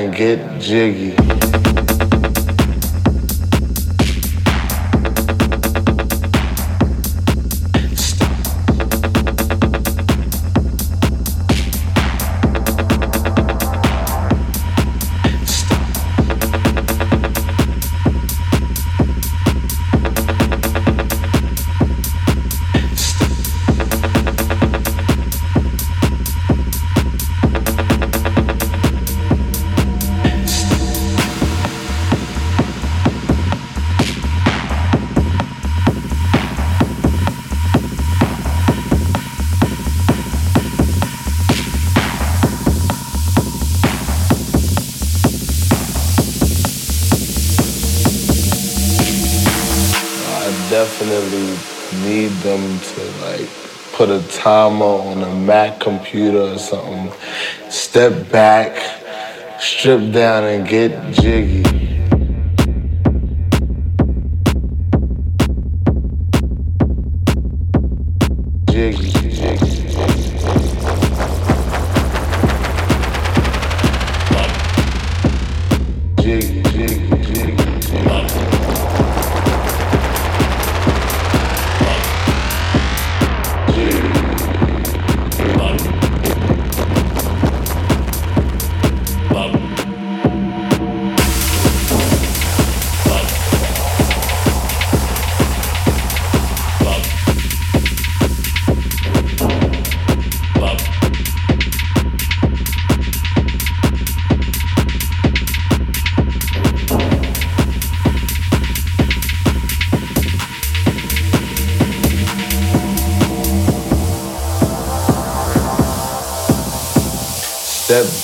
And get jiggy. Timer on a Mac computer or something. Step back, strip down and get jiggy. Jiggy.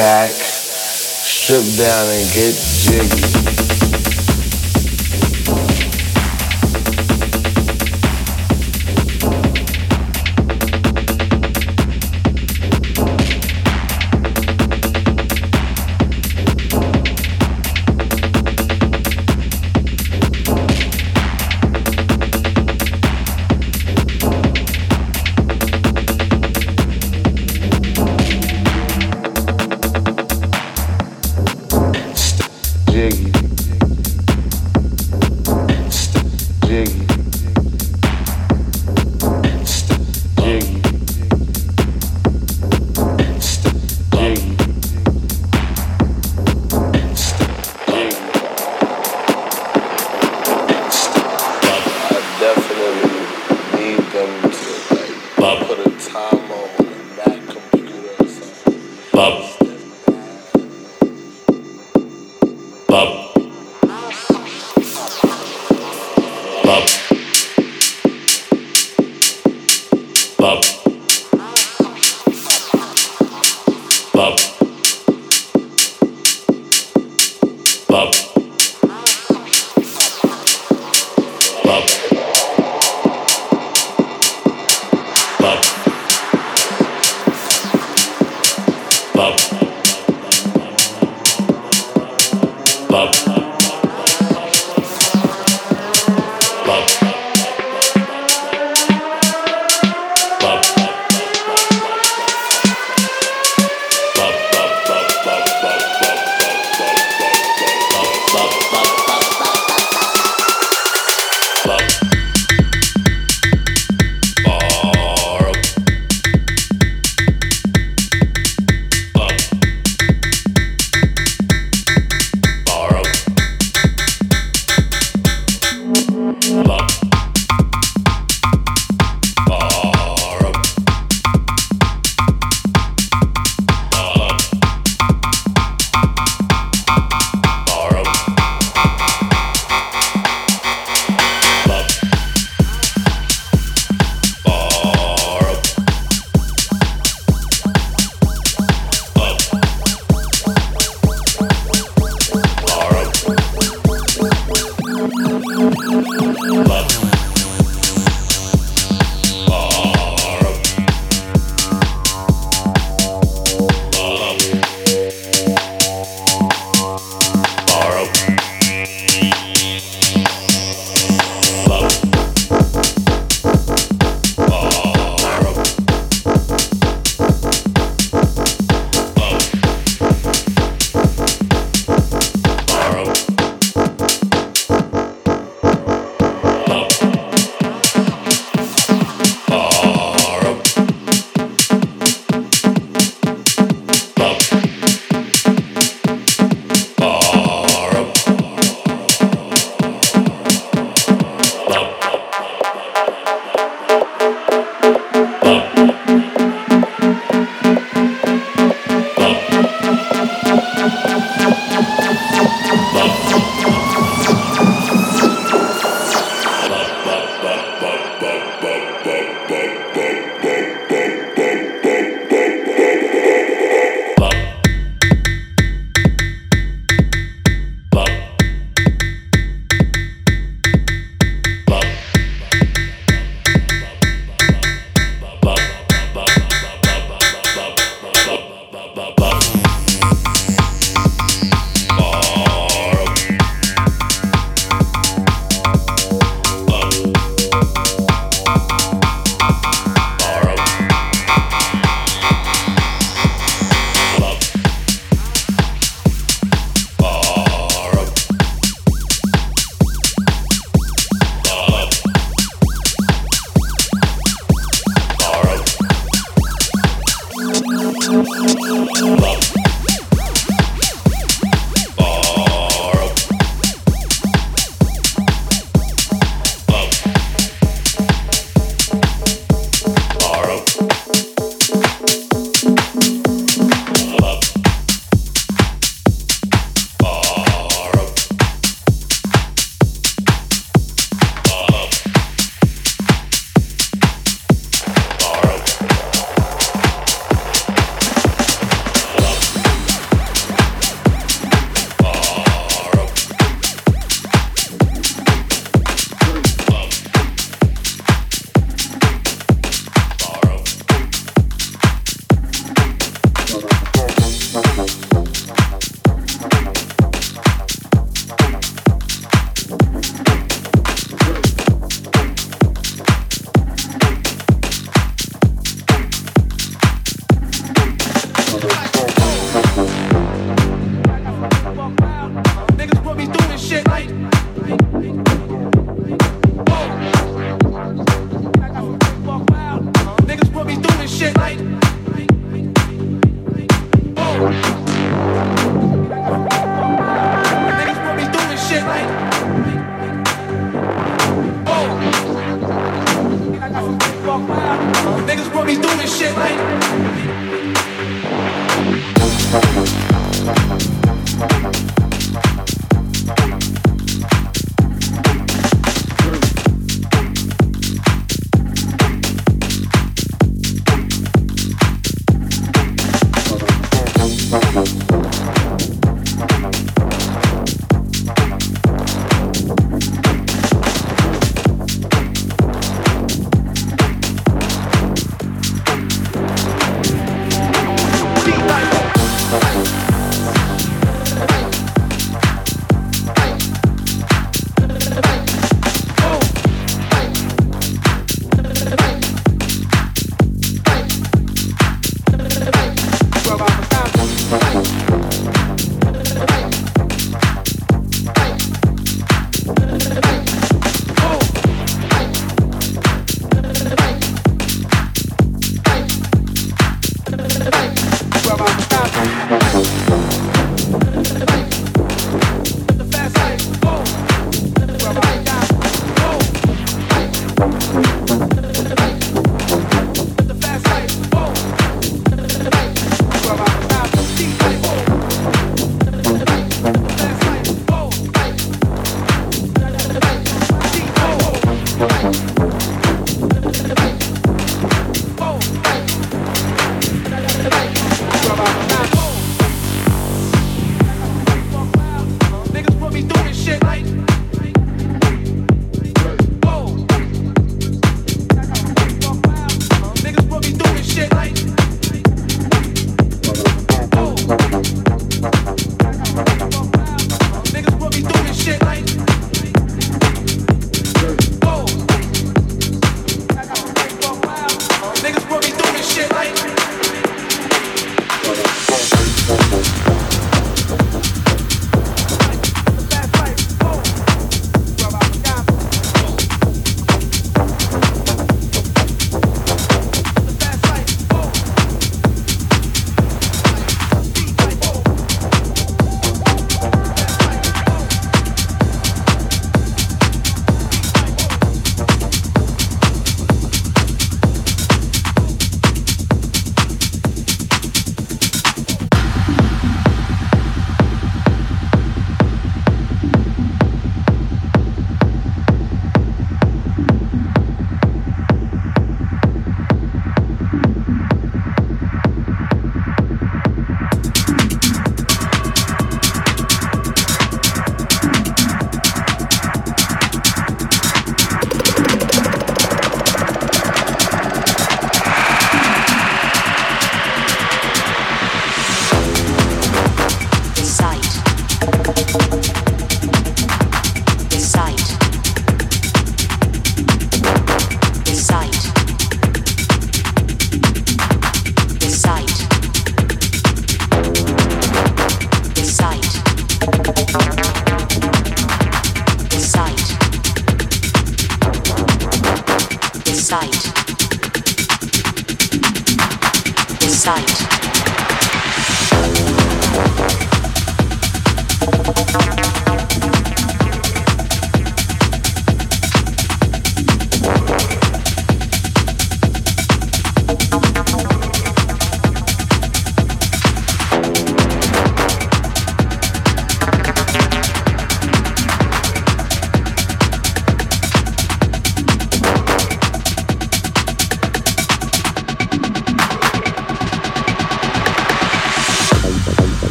Back, strip down and get jiggy.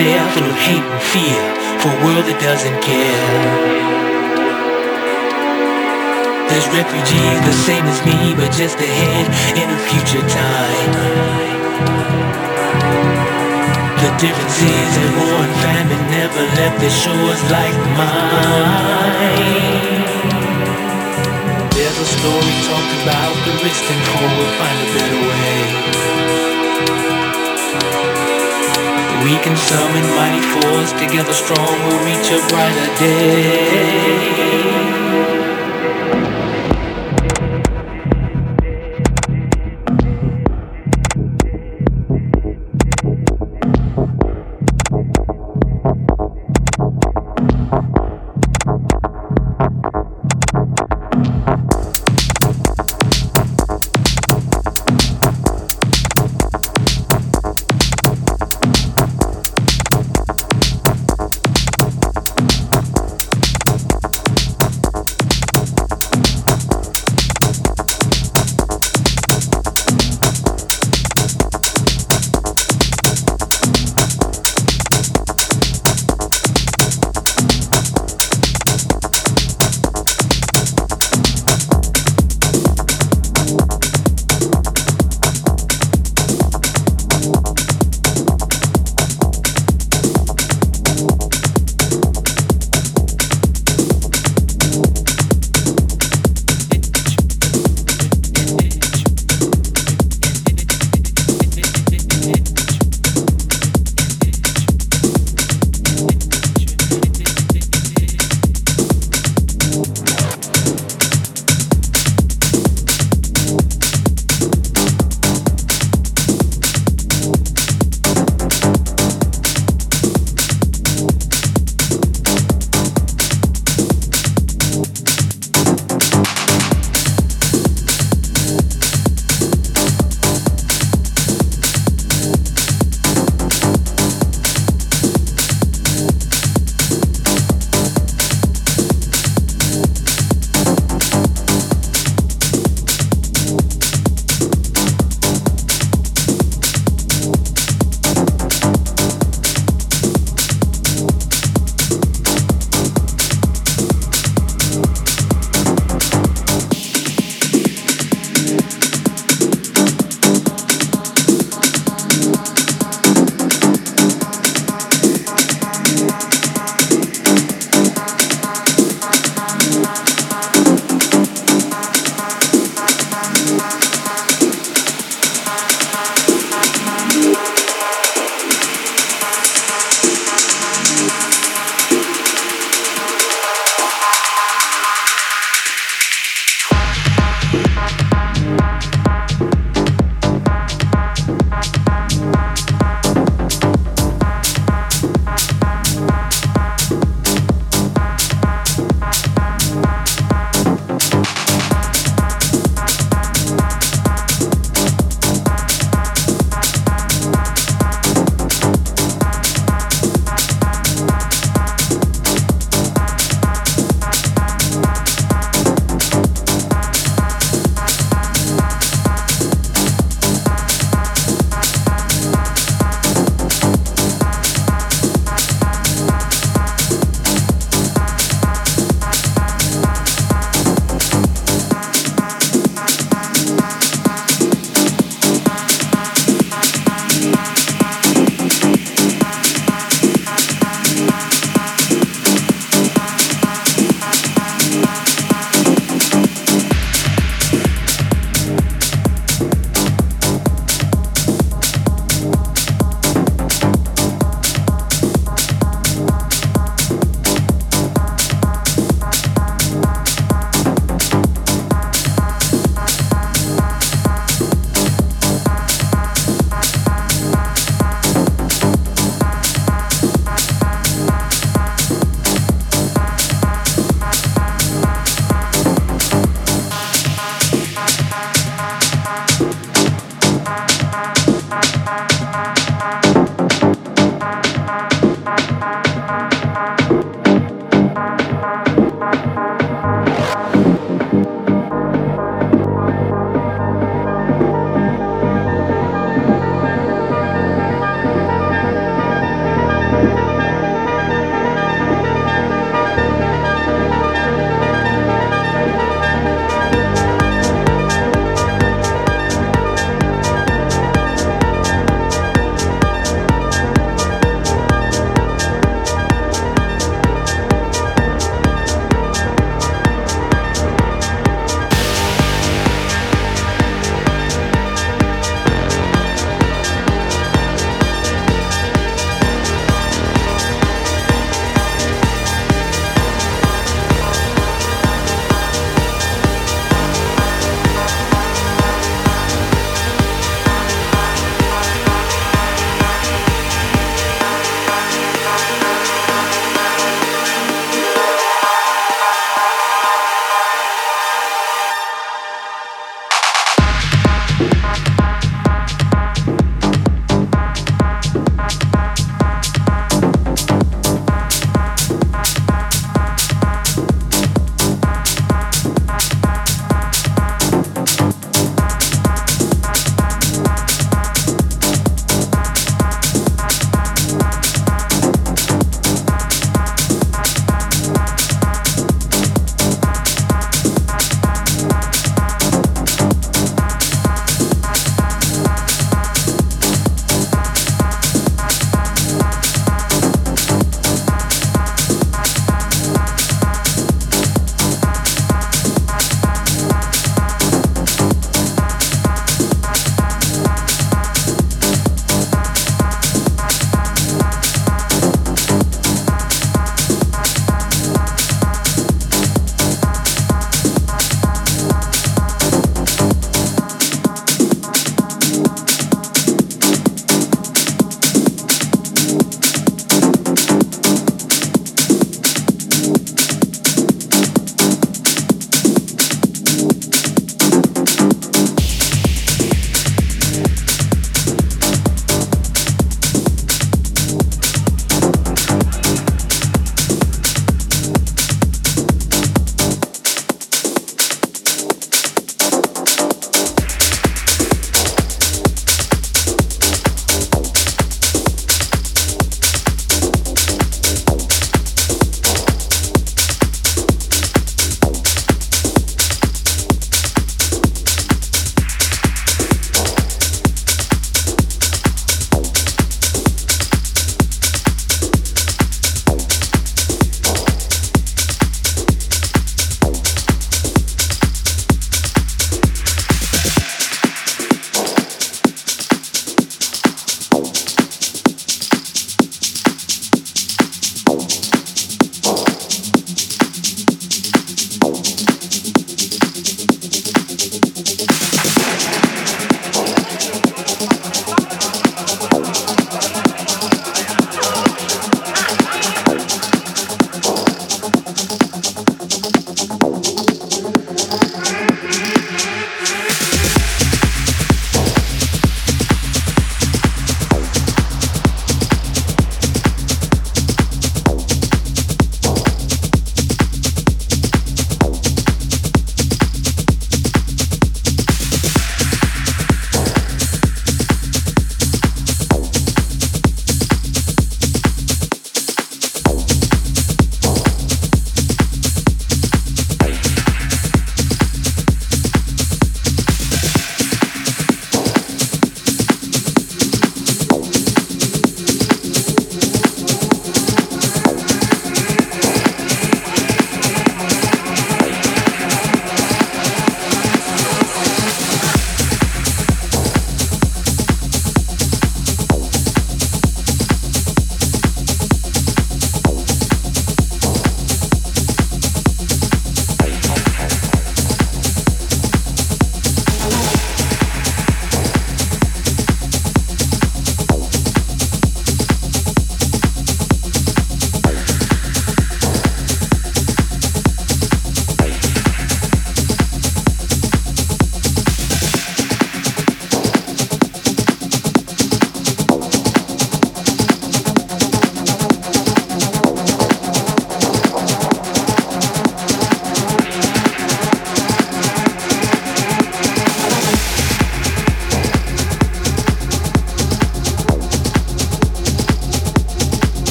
there full of hate and fear for a world that doesn't care. There's refugees the same as me, but just ahead in a future time. The difference is that war and famine never left the shores like mine. There's a story talked about the rich and poor will find a better way. We can summon mighty force together strong we'll reach a brighter day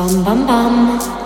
bum bum bum.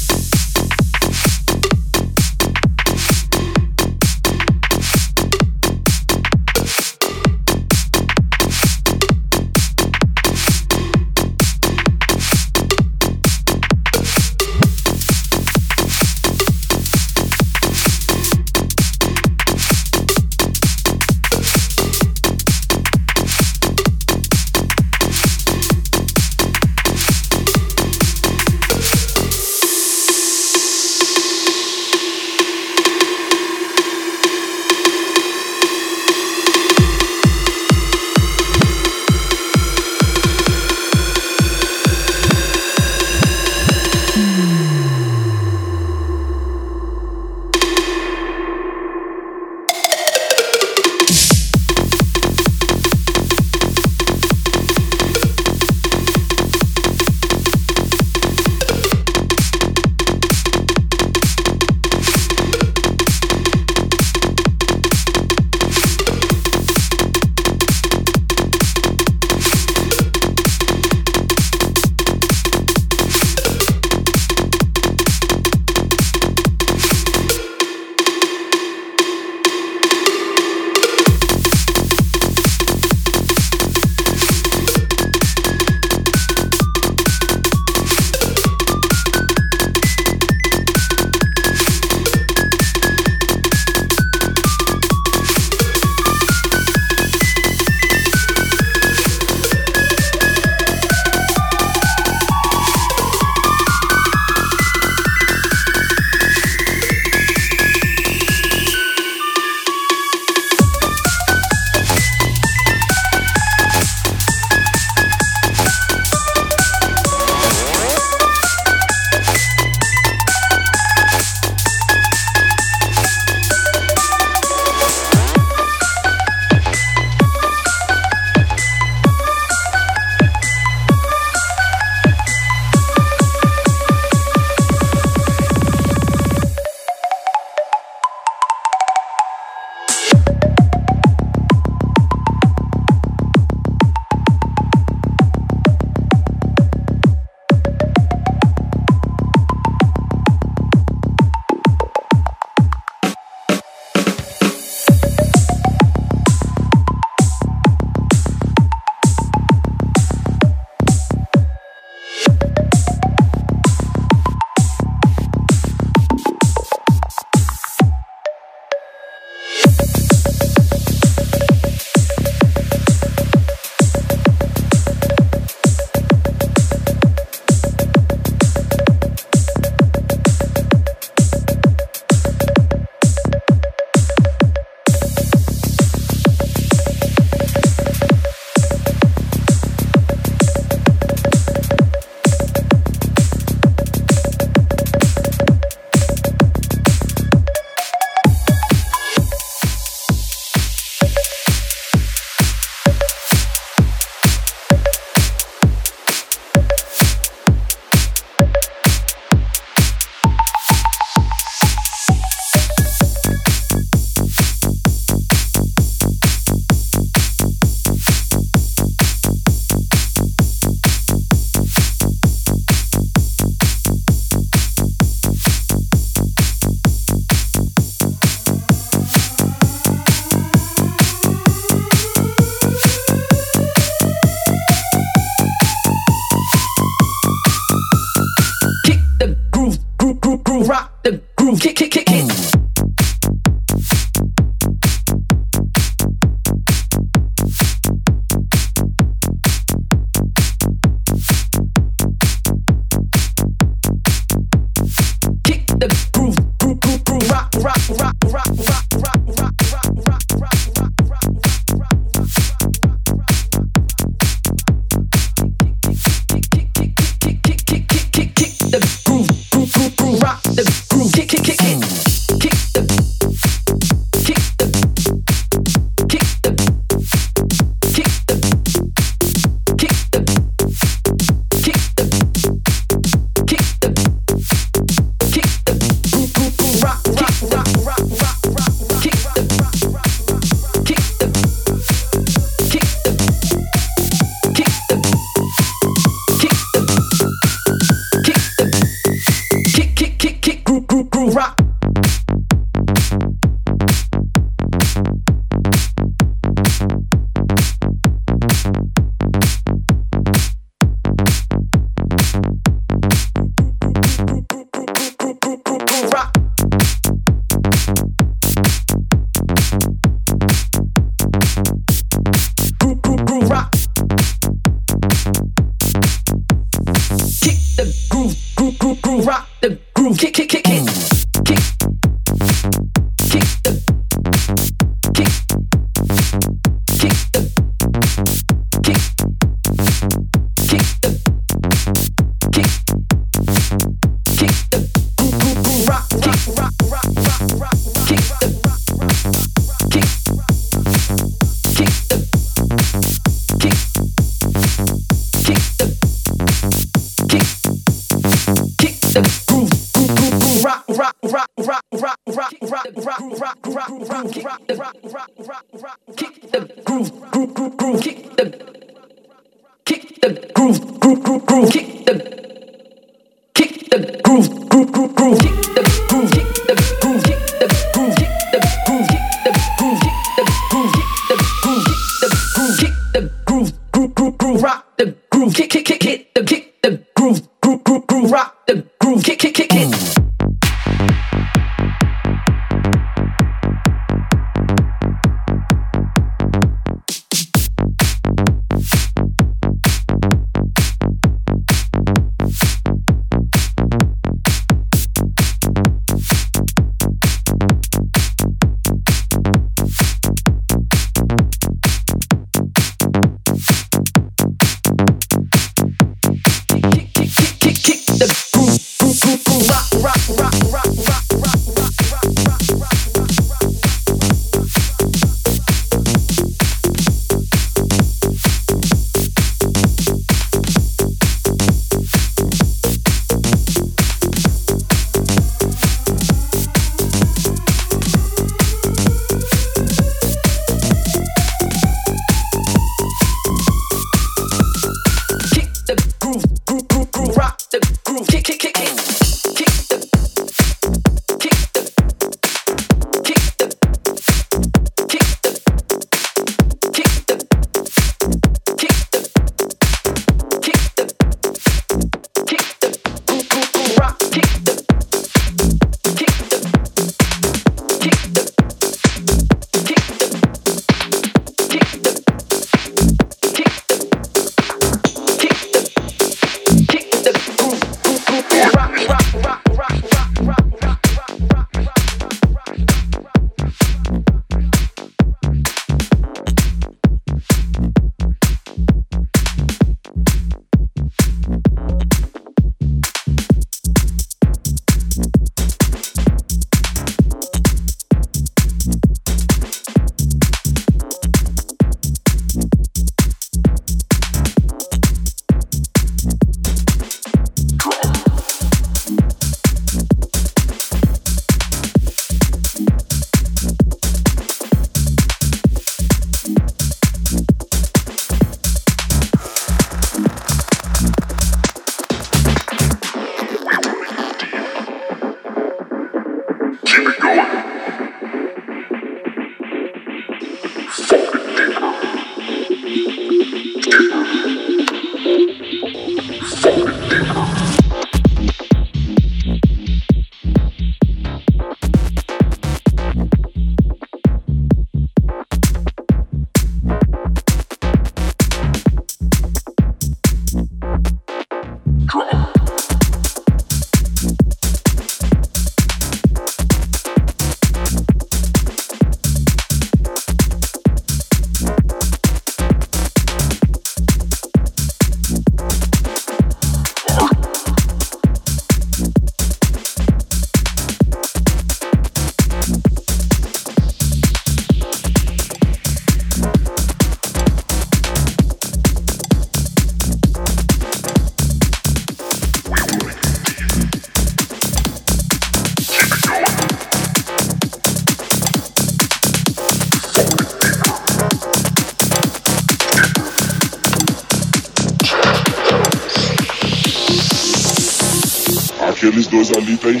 Aqueles dois ali tá em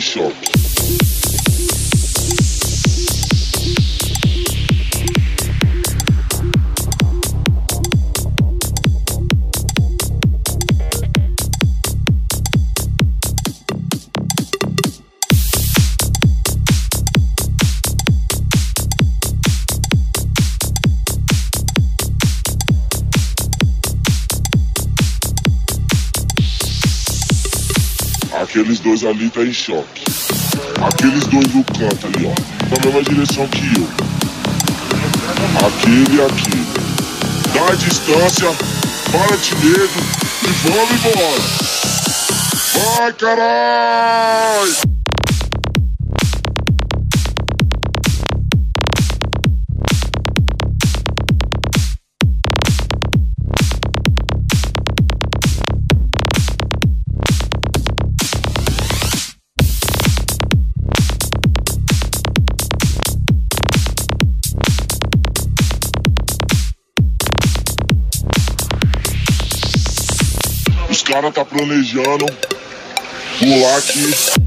dois ali tá em choque. Aqueles dois do canto ali, ó. Na mesma direção que eu. Aquele e aquele. Dá a distância, para de medo e vamos embora. Vai, caralho! Cara tá planejando pular aqui.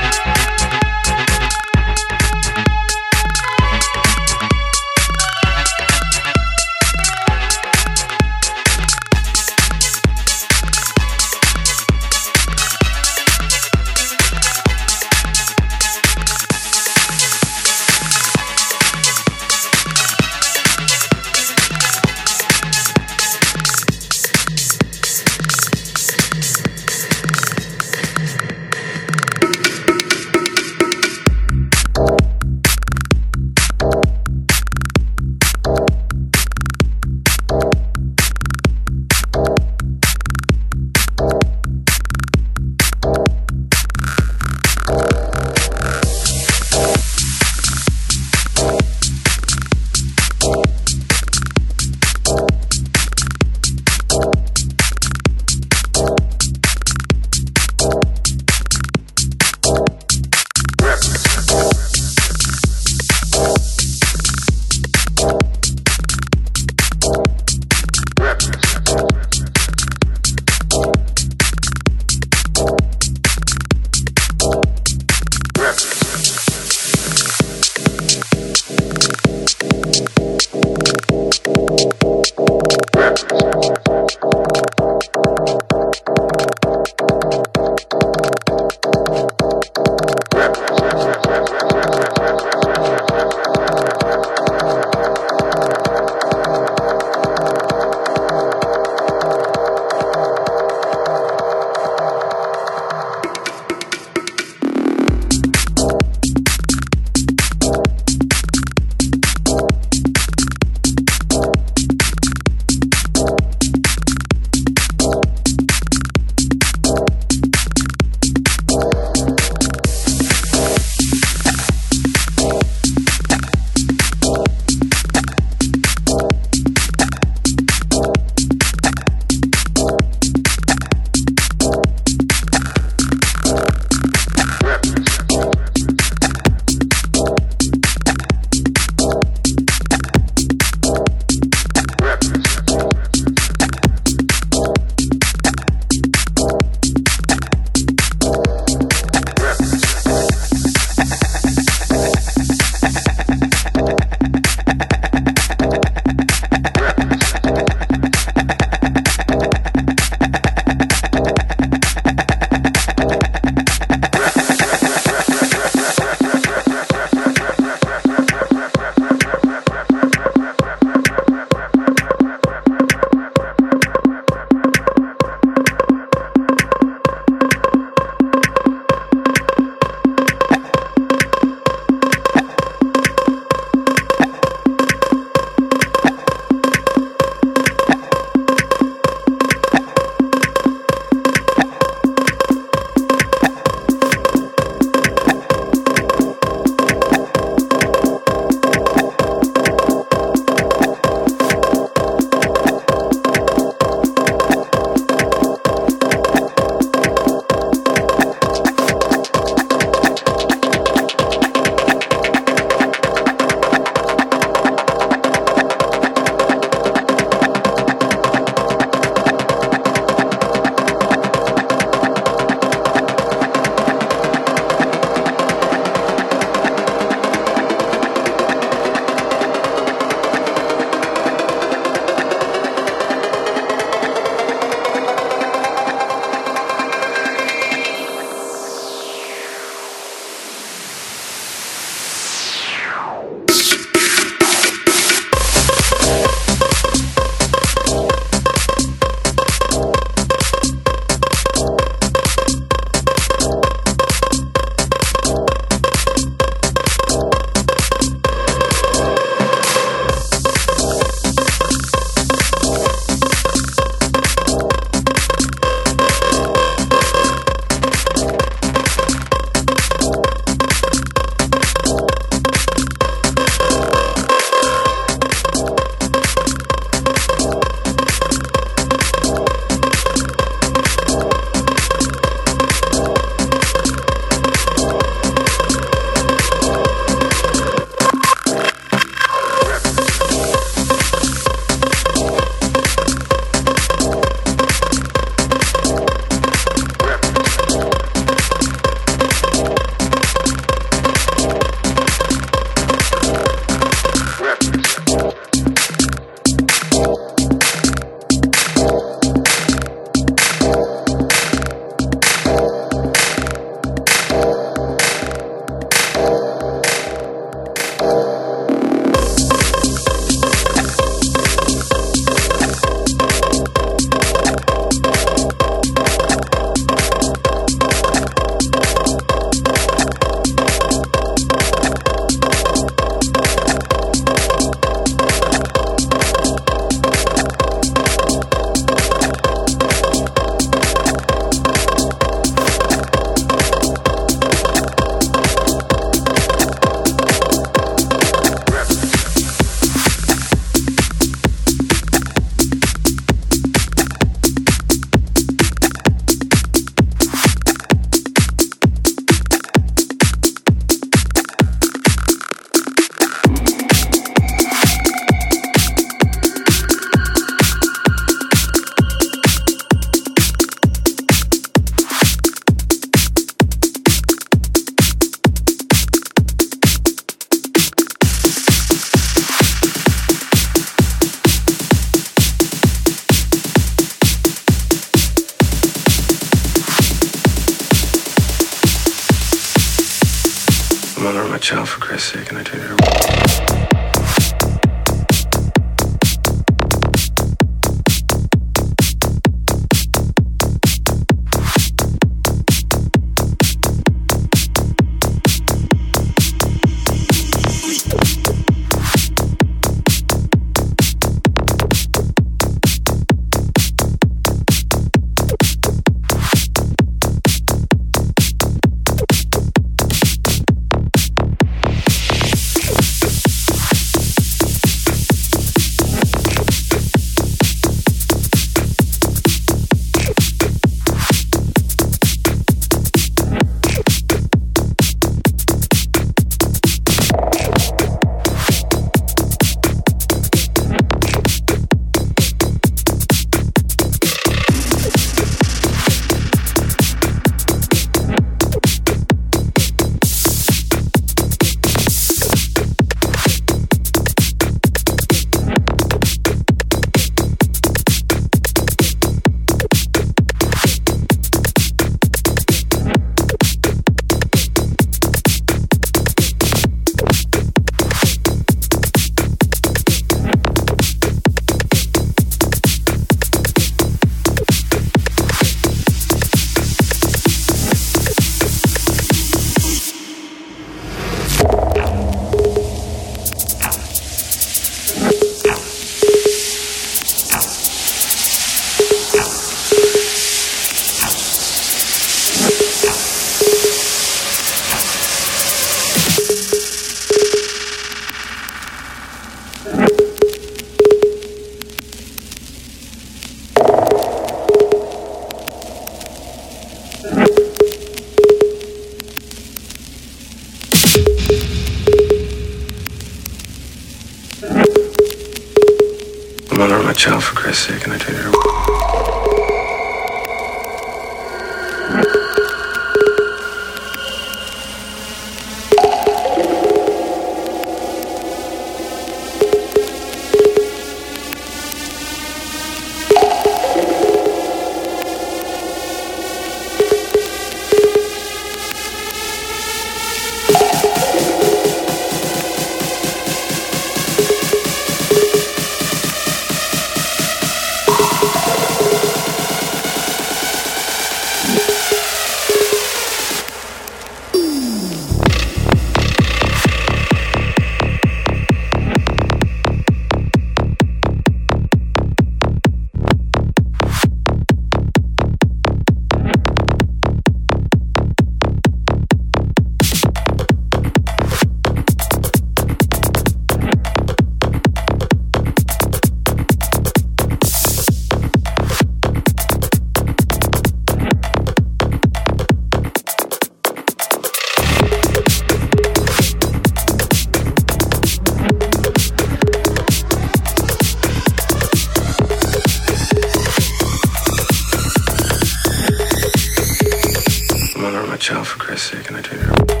Child for Christ's sake, and I treated her.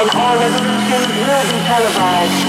And all revolutions will be televised.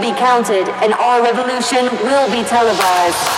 Be counted, and our revolution will be televised.